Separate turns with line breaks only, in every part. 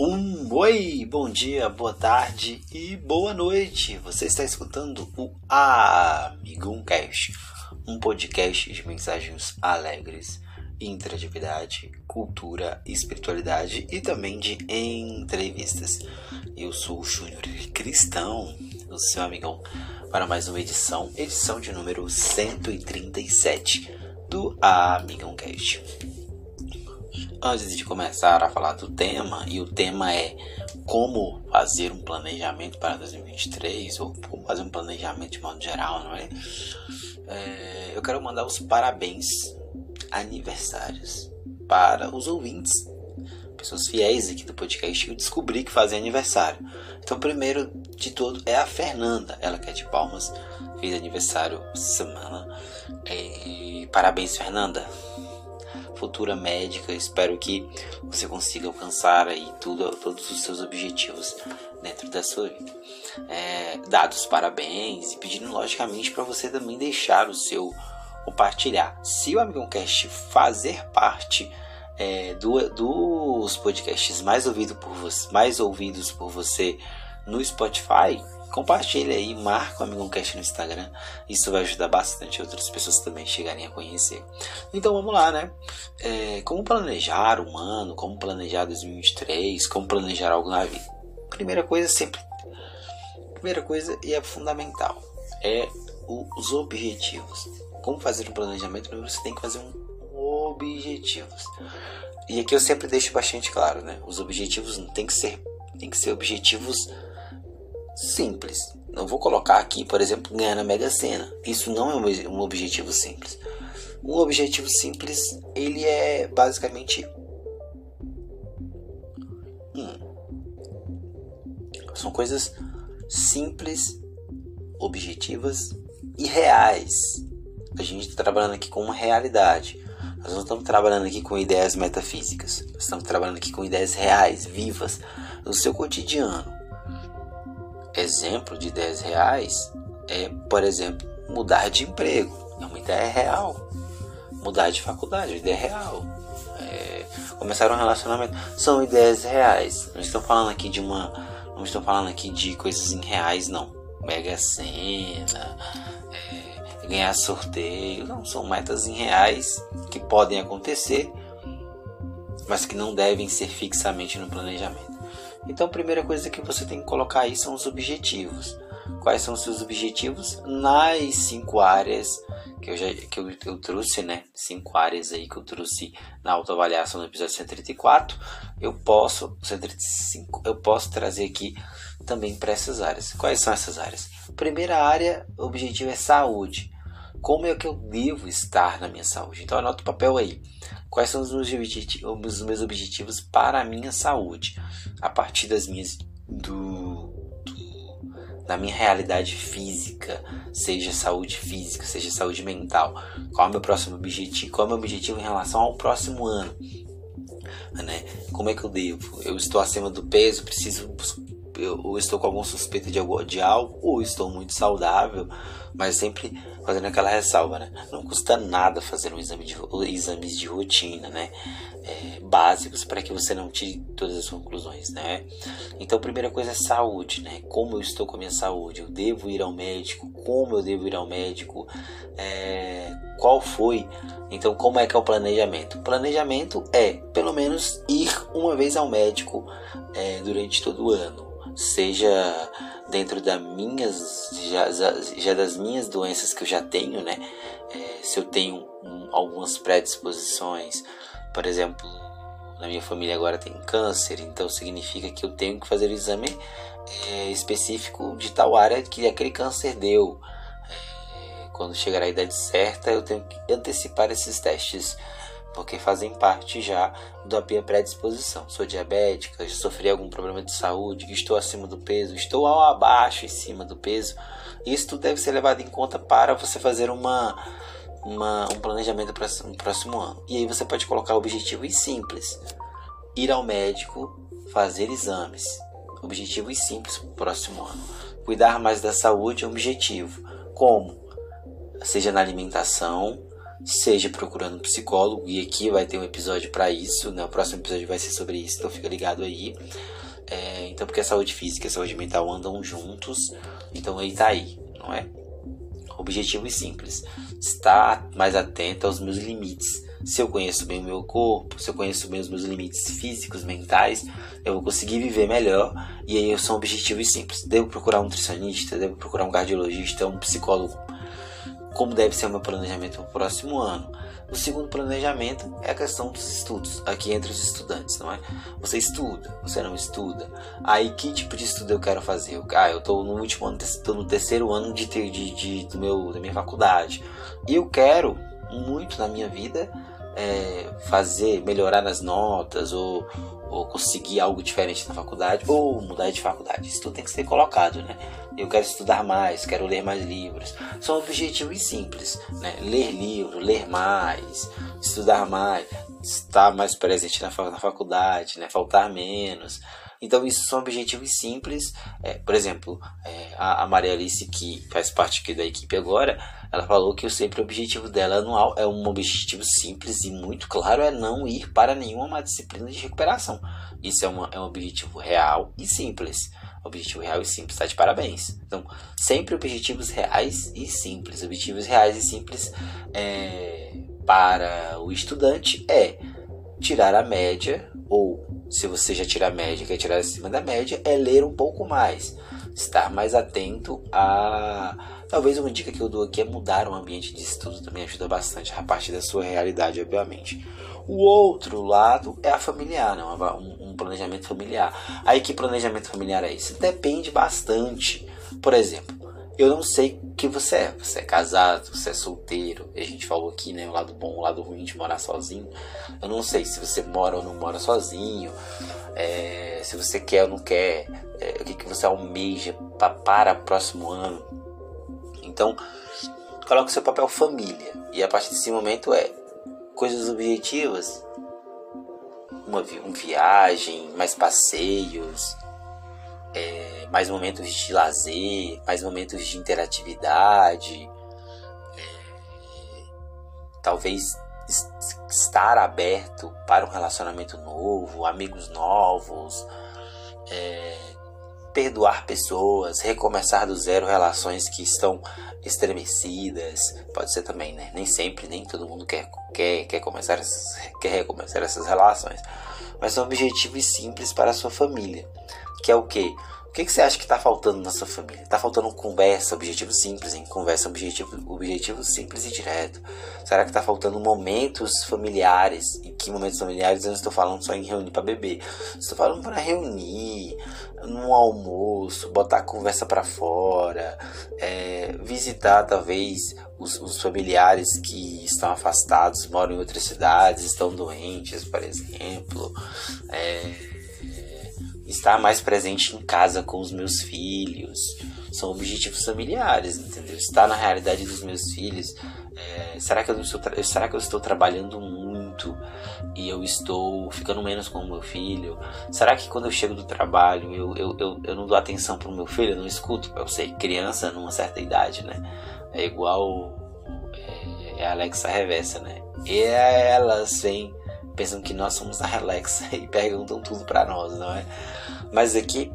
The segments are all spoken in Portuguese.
Um oi, bom dia, boa tarde e boa noite. Você está escutando o Amigumcast, um podcast de mensagens alegres, interatividade, cultura, espiritualidade e também de entrevistas. Eu sou o Júnior Cristão, o seu amigão, para mais uma edição, edição de número 137 do Amigumcast. Antes de começar a falar do tema, e o tema é como fazer um planejamento para 2023, ou como fazer um planejamento de modo geral, não é? é eu quero mandar os parabéns, aniversários, para os ouvintes, pessoas fiéis aqui do podcast que eu descobri que fazem aniversário. Então, primeiro de tudo é a Fernanda, ela que é de Palmas, fez aniversário semana. E parabéns, Fernanda futura médica. Espero que você consiga alcançar aí tudo, todos os seus objetivos dentro da sua vida. É, dados parabéns e pedindo logicamente para você também deixar o seu compartilhar. Se o Amigocast fazer parte é, do, dos podcasts mais, ouvido por você, mais ouvidos por você no Spotify, compartilha aí, marca o Amigocast no Instagram. Isso vai ajudar bastante outras pessoas também chegarem a conhecer. Então vamos lá, né? É, como planejar um ano, como planejar 2023, como planejar algo na vida. Primeira coisa sempre, primeira coisa e é fundamental é o, os objetivos. Como fazer um planejamento? Primeiro você tem que fazer um objetivos. E aqui eu sempre deixo bastante claro, né? Os objetivos não tem que ser, tem que ser objetivos simples. Não vou colocar aqui, por exemplo, ganhar na Mega Sena. Isso não é um objetivo simples. Um objetivo simples, ele é basicamente hum, são coisas simples, objetivas e reais. A gente está trabalhando aqui com uma realidade. Nós não estamos trabalhando aqui com ideias metafísicas. Nós estamos trabalhando aqui com ideias reais, vivas, no seu cotidiano exemplo de 10 reais é, por exemplo, mudar de emprego. É uma ideia real. Mudar de faculdade, é uma ideia real. É, começar um relacionamento são ideias reais. Não estou falando aqui de uma. Não estou falando aqui de coisas em reais, não. Mega Sena, é, ganhar sorteio. Não, são metas em reais que podem acontecer, mas que não devem ser fixamente no planejamento. Então, a primeira coisa que você tem que colocar aí são os objetivos. Quais são os seus objetivos nas cinco áreas que eu já que eu, eu trouxe, né? Cinco áreas aí que eu trouxe na autoavaliação no episódio 134. Eu posso 135, eu posso trazer aqui também para essas áreas. Quais são essas áreas? Primeira área, o objetivo é saúde. Como é que eu devo estar na minha saúde? Então anota o papel aí. Quais são os meus, objetivos, os meus objetivos para a minha saúde? A partir das minhas do, do, da minha realidade física, seja saúde física, seja saúde mental. Qual é o meu próximo objetivo? Qual é o meu objetivo em relação ao próximo ano? Né? Como é que eu devo? Eu estou acima do peso, preciso eu estou com alguma suspeita de algo, de algo ou estou muito saudável, mas sempre fazendo aquela ressalva, né? Não custa nada fazer um exame de, exames de rotina, né? É, básicos para que você não tire todas as conclusões, né? Então, a primeira coisa é saúde, né? Como eu estou com a minha saúde? Eu devo ir ao médico? Como eu devo ir ao médico? É, qual foi? Então, como é que é o planejamento? O planejamento é, pelo menos, ir uma vez ao médico é, durante todo o ano seja dentro das minhas já, já, das minhas doenças que eu já tenho, né? É, se eu tenho um, algumas predisposições, por exemplo, na minha família agora tem câncer, então significa que eu tenho que fazer o exame é, específico de tal área que aquele câncer deu. É, quando chegar a idade certa, eu tenho que antecipar esses testes porque fazem parte já da minha predisposição. Sou diabética, sofri algum problema de saúde, estou acima do peso, estou ao abaixo em cima do peso. Isso tudo deve ser levado em conta para você fazer uma, uma um planejamento para o próximo ano. E aí você pode colocar objetivos simples: ir ao médico, fazer exames. Objetivos simples para o próximo ano. Cuidar mais da saúde é um objetivo. Como? Seja na alimentação, seja procurando um psicólogo, e aqui vai ter um episódio para isso, né? O próximo episódio vai ser sobre isso, então fica ligado aí. É, então, porque a saúde física e a saúde mental andam juntos, então aí tá aí, não é? Objetivo e simples. Estar mais atento aos meus limites. Se eu conheço bem o meu corpo, se eu conheço bem os meus limites físicos, mentais, eu vou conseguir viver melhor. E aí são objetivos simples. Devo procurar um nutricionista, devo procurar um cardiologista, um psicólogo como deve ser o meu planejamento para o próximo ano. O segundo planejamento é a questão dos estudos, aqui entre os estudantes, não é? Você estuda, você não estuda. Aí que tipo de estudo eu quero fazer? Ah, eu estou no último ano, estou no terceiro ano de, de, de, do meu, da minha faculdade. E eu quero muito na minha vida é, fazer, melhorar nas notas ou, ou conseguir algo diferente na faculdade ou mudar de faculdade. Isso tudo tem que ser colocado, né? Eu quero estudar mais, quero ler mais livros. São objetivos simples, né? Ler livro, ler mais, estudar mais, estar mais presente na, faculdade, né? Faltar menos. Então, isso são objetivos simples. É, por exemplo, é, a, a Maria Alice, que faz parte aqui da equipe agora, ela falou que o sempre objetivo dela anual é um objetivo simples e muito claro, é não ir para nenhuma disciplina de recuperação. Isso é, uma, é um objetivo real e simples. Objetivo real e simples, está de parabéns. Então, sempre objetivos reais e simples. Objetivos reais e simples é, para o estudante é tirar a média, ou se você já tira a média, quer tirar acima da média, é ler um pouco mais. Estar mais atento a Talvez uma dica que eu dou aqui é mudar o ambiente de estudo, também ajuda bastante a partir da sua realidade, obviamente. O outro lado é a familiar, né? um, um planejamento familiar. Aí que planejamento familiar é esse? Depende bastante. Por exemplo, eu não sei o que você é. Você é casado, você é solteiro. A gente falou aqui, né? O lado bom, o lado ruim de morar sozinho. Eu não sei se você mora ou não mora sozinho. É, se você quer ou não quer. É, o que, que você almeja pra, para o próximo ano. Então, coloque seu papel família. E a partir desse momento é coisas objetivas, uma, uma viagem, mais passeios, é, mais momentos de lazer, mais momentos de interatividade, é, talvez estar aberto para um relacionamento novo, amigos novos, é, perdoar pessoas, recomeçar do zero relações que estão estremecidas. Pode ser também, né? Nem sempre, nem todo mundo quer, quer, quer, começar, quer recomeçar essas relações. Mas são objetivos simples para a sua família. Que é o quê? O que, que você acha que está faltando na sua família? Está faltando conversa, objetivo simples, hein? Conversa, objetivo, objetivo simples e direto. Será que está faltando momentos familiares? E que momentos familiares eu não estou falando só em reunir para beber. Estou falando para reunir, num almoço, botar a conversa para fora, é, visitar talvez os, os, familiares que estão afastados, moram em outras cidades, estão doentes, por exemplo. É, estar mais presente em casa com os meus filhos. São objetivos familiares, entendeu? Estar na realidade dos meus filhos. É, será, que eu estou será que eu estou trabalhando muito e eu estou ficando menos com o meu filho? Será que quando eu chego do trabalho eu, eu, eu, eu não dou atenção para o meu filho? Eu não escuto? Eu sei, criança numa certa idade, né? É igual é, é a Alexa Reversa, né? E elas vêm pensam que nós somos a Alexa e perguntam tudo para nós, não é? Mas aqui,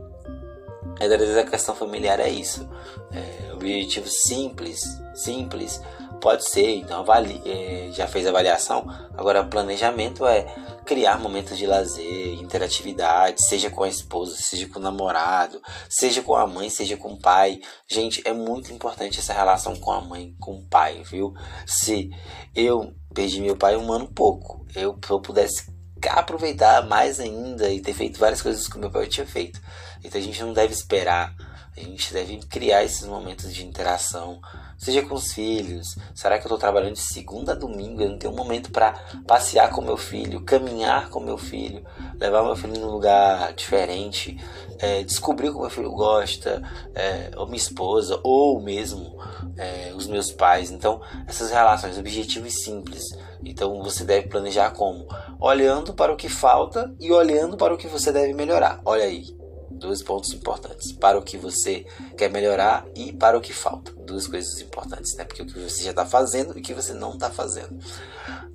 às vezes a questão familiar é isso. É, objetivo simples, simples, pode ser, então avalie, é, já fez avaliação, agora planejamento é criar momentos de lazer, interatividade, seja com a esposa, seja com o namorado, seja com a mãe, seja com o pai. Gente, é muito importante essa relação com a mãe, com o pai, viu? Se eu perdi meu pai um ano pouco, eu, se eu pudesse aproveitar mais ainda e ter feito várias coisas que meu pai tinha feito. Então a gente não deve esperar, a gente deve criar esses momentos de interação, seja com os filhos. Será que eu estou trabalhando de segunda a domingo? Eu não tenho um momento para passear com meu filho, caminhar com meu filho, levar meu filho num lugar diferente, é, descobrir o que meu filho gosta, é, ou minha esposa, ou mesmo é, os meus pais. Então, essas relações, objetivos simples. Então, você deve planejar como? Olhando para o que falta e olhando para o que você deve melhorar. Olha aí, Dois pontos importantes. Para o que você quer melhorar e para o que falta. Duas coisas importantes, né? Porque o que você já está fazendo e o que você não está fazendo.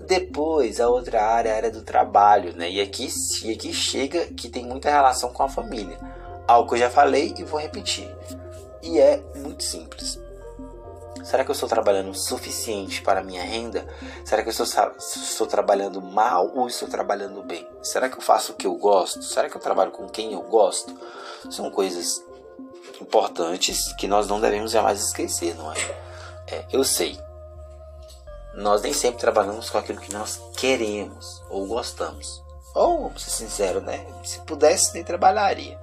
Depois, a outra área a área do trabalho, né? E aqui, e aqui chega que tem muita relação com a família. Algo que eu já falei e vou repetir. E é muito simples. Será que eu estou trabalhando o suficiente para a minha renda? Será que eu estou, estou trabalhando mal ou estou trabalhando bem? Será que eu faço o que eu gosto? Será que eu trabalho com quem eu gosto? São coisas importantes que nós não devemos jamais esquecer, não é? é eu sei. Nós nem sempre trabalhamos com aquilo que nós queremos ou gostamos. Ou, vamos ser sincero, né? Se pudesse, nem trabalharia.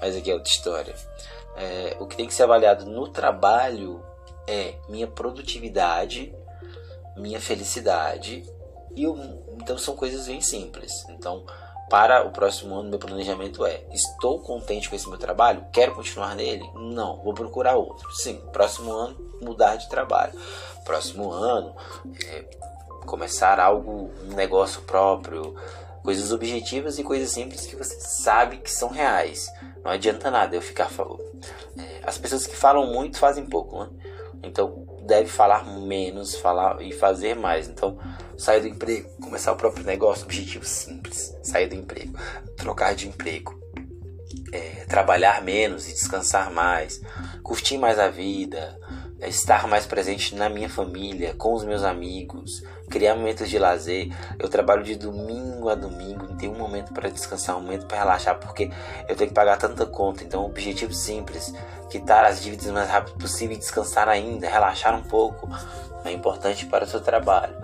Mas aqui é outra história. É, o que tem que ser avaliado no trabalho é minha produtividade, minha felicidade. E eu, então são coisas bem simples. Então, para o próximo ano, meu planejamento é: estou contente com esse meu trabalho? Quero continuar nele? Não, vou procurar outro. Sim, próximo ano, mudar de trabalho. Próximo ano, é, começar algo, um negócio próprio, coisas objetivas e coisas simples que você sabe que são reais. Não adianta nada eu ficar falando. É, as pessoas que falam muito fazem pouco, né? Então deve falar menos, falar e fazer mais. Então, sair do emprego, começar o próprio negócio, objetivo simples, sair do emprego, trocar de emprego, é, trabalhar menos e descansar mais, curtir mais a vida, é estar mais presente na minha família, com os meus amigos, criar momentos de lazer. Eu trabalho de domingo a domingo, não tenho um momento para descansar, um momento para relaxar, porque eu tenho que pagar tanta conta. Então, objetivo simples: quitar as dívidas o mais rápido possível e descansar ainda, relaxar um pouco. É importante para o seu trabalho.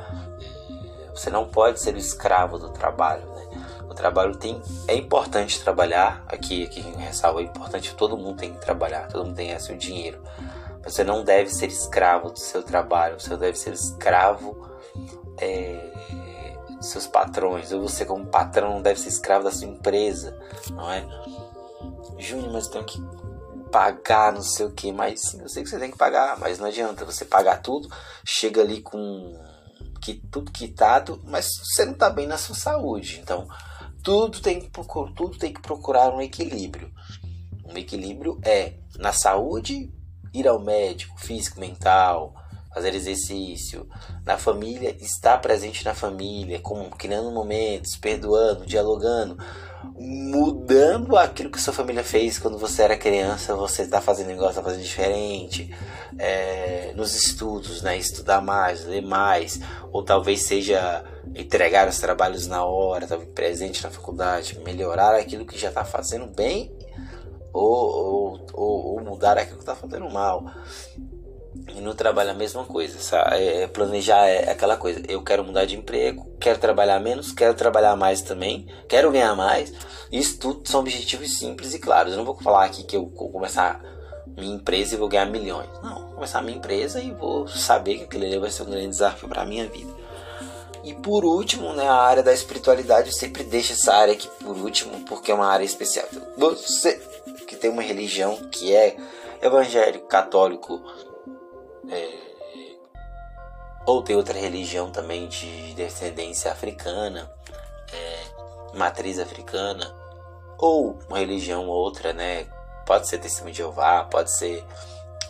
Você não pode ser o escravo do trabalho. Né? O trabalho tem é importante trabalhar aqui, aqui ressalva é importante. Todo mundo tem que trabalhar, todo mundo tem esse dinheiro você não deve ser escravo do seu trabalho, você deve ser escravo é, seus patrões, ou você, como patrão, não deve ser escravo da sua empresa, não é? Júnior, mas tem que pagar não sei o que, mas sim, eu sei que você tem que pagar, mas não adianta você pagar tudo, chega ali com que, tudo quitado, mas você não está bem na sua saúde, então tudo tem que procurar, tudo tem que procurar um equilíbrio. Um equilíbrio é na saúde ir ao médico, físico, mental, fazer exercício, na família, estar presente na família, como criando momentos, perdoando, dialogando, mudando aquilo que sua família fez quando você era criança, você está fazendo negócio, está fazendo diferente, é, nos estudos, né, estudar mais, ler mais, ou talvez seja entregar os trabalhos na hora, estar presente na faculdade, melhorar aquilo que já está fazendo bem ou, ou, ou, ou mudar aquilo que está fazendo mal. E no trabalho a mesma coisa, sabe? É, é, planejar é aquela coisa. Eu quero mudar de emprego, quero trabalhar menos, quero trabalhar mais também, quero ganhar mais. Isso tudo são objetivos simples e claros. Eu não vou falar aqui que eu vou começar minha empresa e vou ganhar milhões. Não, vou começar minha empresa e vou saber que aquele vai ser um grande desafio para minha vida. E por último, né, a área da espiritualidade, eu sempre deixo essa área aqui por último, porque é uma área especial. Você que tem uma religião que é evangélico, católico, é, ou tem outra religião também de descendência africana, é, matriz africana, ou uma religião outra, né? Pode ser testemunho de Jeová, pode ser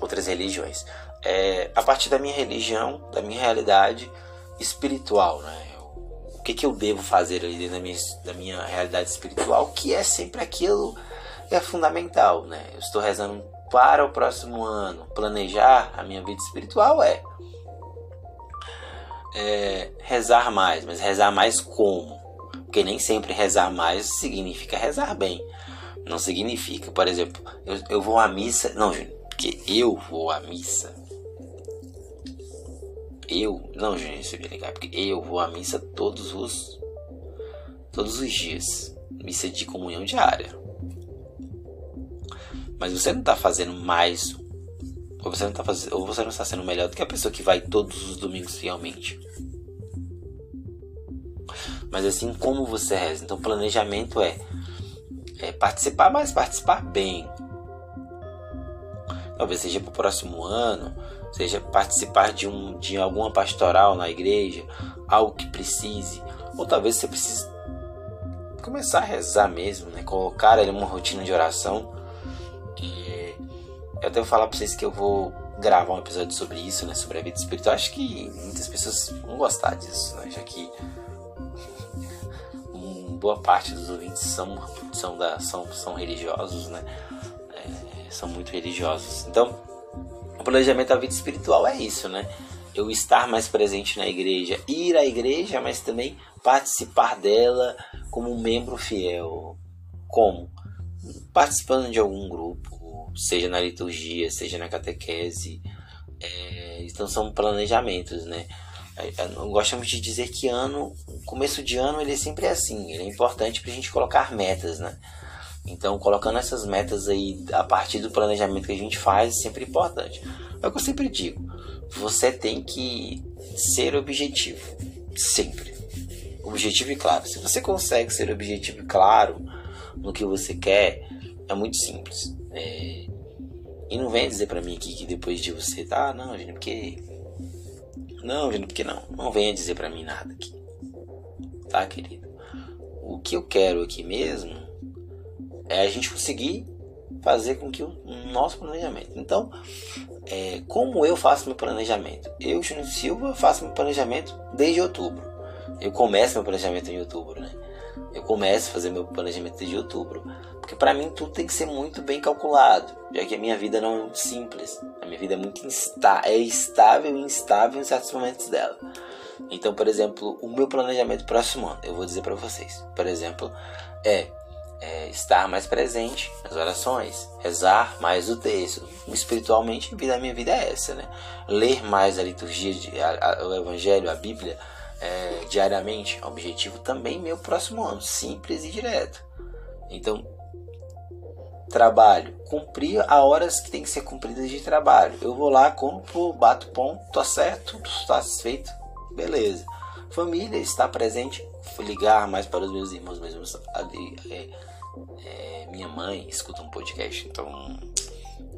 outras religiões. É, a partir da minha religião, da minha realidade espiritual, né? O que, que eu devo fazer ali da minha, da minha realidade espiritual, que é sempre aquilo é fundamental, né? Eu estou rezando para o próximo ano, planejar a minha vida espiritual é, é rezar mais, mas rezar mais como? Porque nem sempre rezar mais significa rezar bem. Não significa, por exemplo, eu, eu vou à missa. Não, Júnior, porque eu vou à missa. Eu. Não, Júnior, é legal, porque eu vou à missa todos os. Todos os dias. Missa de comunhão diária. Mas você não está fazendo mais. Ou você, não tá fazendo, ou você não está sendo melhor do que a pessoa que vai todos os domingos fielmente. Mas assim como você reza. Então, planejamento é, é participar, mas participar bem. Talvez seja para o próximo ano, seja participar de, um, de alguma pastoral na igreja, algo que precise, ou talvez você precise começar a rezar mesmo, né? Colocar ele uma rotina de oração. Eu devo falar para vocês que eu vou gravar um episódio sobre isso, né? Sobre a vida espiritual. Acho que muitas pessoas vão gostar disso, né? Já que boa parte dos ouvintes são, são, da, são, são religiosos, né? É, são muito religiosos. Então, o planejamento da vida espiritual é isso, né? Eu estar mais presente na igreja, ir à igreja, mas também participar dela como um membro fiel. Como? Participando de algum grupo, seja na liturgia, seja na catequese. É, então são planejamentos, né? Gostamos de dizer que ano, começo de ano, ele sempre é assim. Ele é importante para a gente colocar metas, né? Então, colocando essas metas aí a partir do planejamento que a gente faz é sempre importante. É o que eu sempre digo: você tem que ser objetivo, sempre. Objetivo e claro. Se você consegue ser objetivo e claro no que você quer, é muito simples. É... E não vem dizer para mim aqui que depois de você, tá, ah, não, gente, porque. Não, gente, porque não. Não venha dizer para mim nada aqui. Tá, querido? O que eu quero aqui mesmo é a gente conseguir fazer com que o nosso planejamento. Então, é, como eu faço meu planejamento? Eu, Júnior Silva, faço meu planejamento desde outubro. Eu começo meu planejamento em outubro, né? Eu começo a fazer meu planejamento desde outubro. Porque para mim tudo tem que ser muito bem calculado, já que a minha vida não é simples. A minha vida é muito insta é estável e instável em certos momentos dela. Então, por exemplo, o meu planejamento próximo ano, eu vou dizer para vocês, por exemplo, é é, estar mais presente nas orações, rezar mais o texto. Espiritualmente, a minha vida é essa, né? Ler mais a liturgia, a, a, o Evangelho, a Bíblia é, diariamente. Objetivo também meu próximo ano, simples e direto. Então, trabalho, cumprir a horas que tem que ser cumpridas de trabalho. Eu vou lá, compro, bato ponto, tô certo, tô satisfeito, beleza. Família, está presente, ligar mais para os meus irmãos mesmo ali. É, é, minha mãe escuta um podcast, então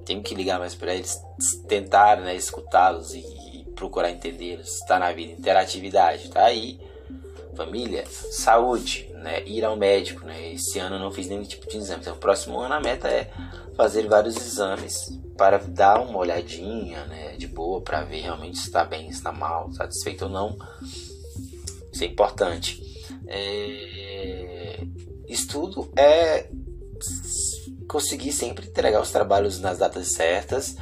tenho que ligar mais para eles, tentar né, escutá-los e, procurar entendê-los. Está na vida, interatividade, tá aí. Família, saúde, né, ir ao médico. Né, esse ano eu não fiz nenhum tipo de exame, então próximo ano a meta é fazer vários exames para dar uma olhadinha né, de boa para ver realmente se está bem, se está mal, satisfeito ou não. Isso é importante. É... Estudo é conseguir sempre entregar os trabalhos nas datas certas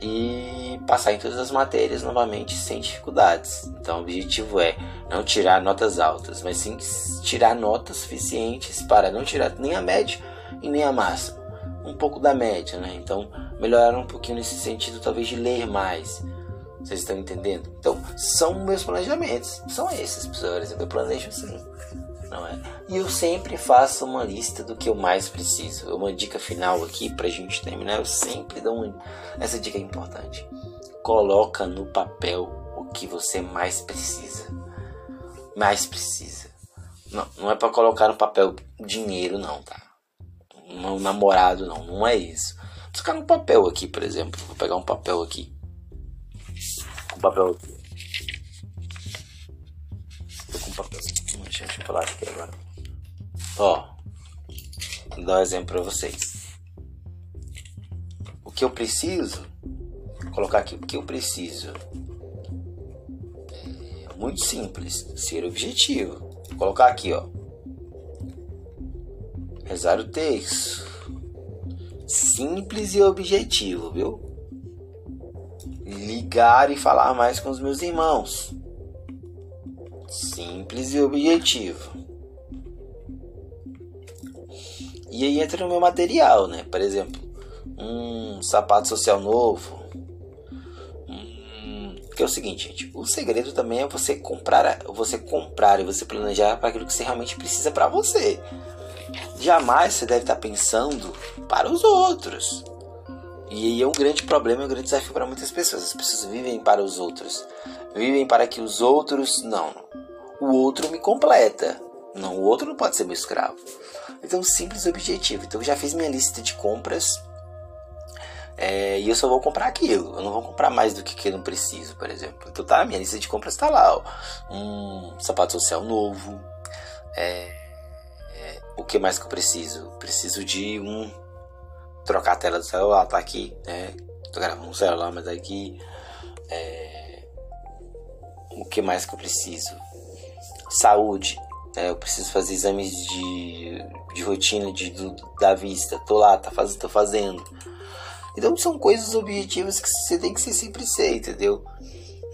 e passar em todas as matérias novamente sem dificuldades. Então, o objetivo é não tirar notas altas, mas sim tirar notas suficientes para não tirar nem a média e nem a máxima, um pouco da média, né? Então, melhorar um pouquinho nesse sentido, talvez de ler mais, vocês estão entendendo? Então, são meus planejamentos. São esses, exemplo, eu planejo assim. Não é? E eu sempre faço uma lista do que eu mais preciso. Uma dica final aqui pra gente terminar, eu sempre dou uma... essa dica é importante. Coloca no papel o que você mais precisa. Mais precisa. Não, não é para colocar no papel dinheiro não, tá? Um namorado não, não é isso. Vou ficar no papel aqui, por exemplo. Vou pegar um papel aqui com papel aqui. Deixa eu falar aqui agora. Ó, vou dar um exemplo para vocês. O que eu preciso, vou colocar aqui, o que eu preciso é muito simples, ser objetivo. Vou colocar aqui, ó. Rezar o texto. Simples e objetivo, viu? ligar e falar mais com os meus irmãos. Simples e objetivo. E aí entra no meu material, né? Por exemplo, um sapato social novo. Hum, que é o seguinte, gente, o segredo também é você comprar, você comprar e você planejar para aquilo que você realmente precisa para você. Jamais você deve estar pensando para os outros. E aí é um grande problema, é um grande desafio para muitas pessoas. As pessoas vivem para os outros. Vivem para que os outros. Não. O outro me completa. Não, o outro não pode ser meu escravo. Então, simples objetivo. Então, eu já fiz minha lista de compras. É, e eu só vou comprar aquilo. Eu não vou comprar mais do que eu não preciso, por exemplo. Então, tá, minha lista de compras está lá. Ó. Um sapato social novo. É, é, O que mais que eu preciso? Preciso de um trocar a tela do celular, tá aqui, né? Tô gravando no celular, mas aqui é... o que mais que eu preciso? Saúde, é, eu preciso fazer exames de, de rotina de, da vista. Tô lá, tá faz, tô fazendo. Então são coisas objetivas que você tem que ser sempre ser, entendeu?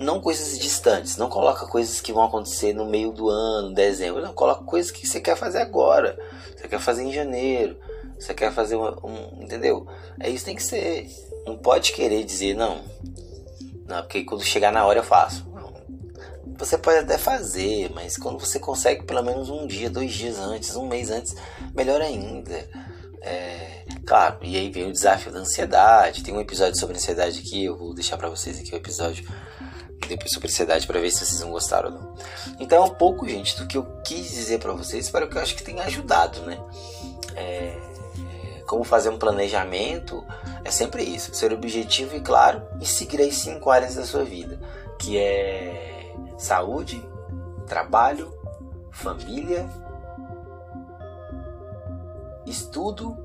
Não coisas distantes. Não coloca coisas que vão acontecer no meio do ano, dezembro. Não, coloca coisas que você quer fazer agora. Você quer fazer em janeiro. Você quer fazer um entendeu? É isso tem que ser. Não pode querer dizer não. Não, porque quando chegar na hora eu faço. Você pode até fazer, mas quando você consegue pelo menos um dia, dois dias antes, um mês antes, melhor ainda. É, claro, e aí vem o desafio da ansiedade. Tem um episódio sobre ansiedade aqui, eu vou deixar para vocês aqui o episódio depois sobre ansiedade para ver se vocês vão gostar ou não. Então é um pouco, gente, do que eu quis dizer para vocês, espero que eu acho que tenha ajudado, né? É, como fazer um planejamento é sempre isso, ser objetivo e claro, e seguir as cinco áreas da sua vida, que é saúde, trabalho, família, estudo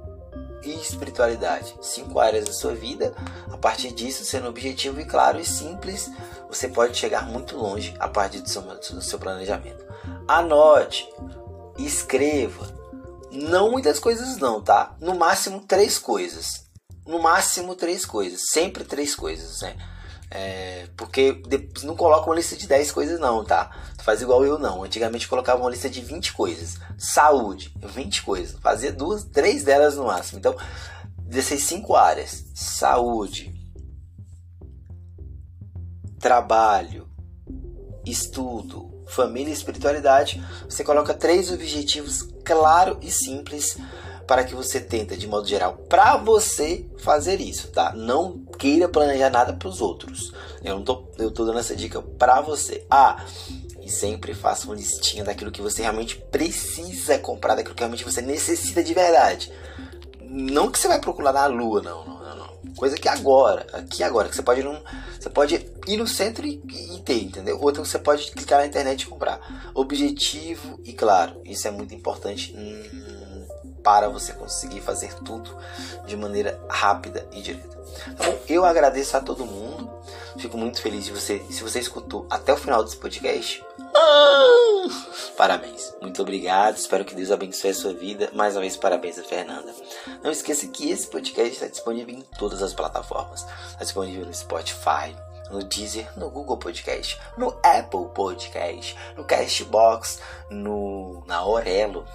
e espiritualidade. Cinco áreas da sua vida. A partir disso, sendo objetivo e claro e simples, você pode chegar muito longe a partir do seu, do seu planejamento. Anote, escreva. Não muitas coisas não, tá? No máximo três coisas. No máximo três coisas. Sempre três coisas, né? É, porque não coloca uma lista de 10 coisas não, tá? Faz igual eu não. Antigamente colocava uma lista de 20 coisas. Saúde, 20 coisas. Fazia duas, três delas no máximo. Então, dessas cinco áreas: saúde, trabalho, estudo, família e espiritualidade. Você coloca três objetivos claros e simples para que você tenta, de modo geral, para você fazer isso, tá? Não queira planejar nada para os outros. Eu não tô, eu tô dando essa dica para você. Ah, e sempre faça uma listinha daquilo que você realmente precisa comprar, daquilo que realmente você necessita de verdade. Não que você vai procurar na lua, não, não, não. não. Coisa que agora, aqui agora, que você pode, não, você pode ir no centro e, e ter, entendeu? Outra você pode clicar na internet e comprar. Objetivo e claro, isso é muito importante. Hum, para você conseguir fazer tudo de maneira rápida e direta. Bom? Eu agradeço a todo mundo. Fico muito feliz de você. Se você escutou até o final desse podcast, ah, parabéns. Muito obrigado. Espero que Deus abençoe a sua vida. Mais uma vez, parabéns a Fernanda. Não esqueça que esse podcast está disponível em todas as plataformas. Está disponível no Spotify, no Deezer, no Google Podcast, no Apple Podcast, no Castbox, no na Orelo,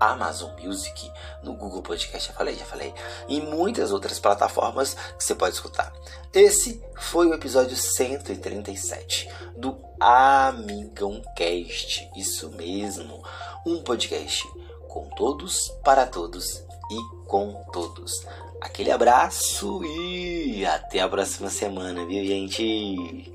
Amazon Music, no Google Podcast, já falei, já falei, e muitas outras plataformas que você pode escutar. Esse foi o episódio 137 do Amigão Cast, isso mesmo, um podcast com todos, para todos e com todos. Aquele abraço e até a próxima semana, viu, gente?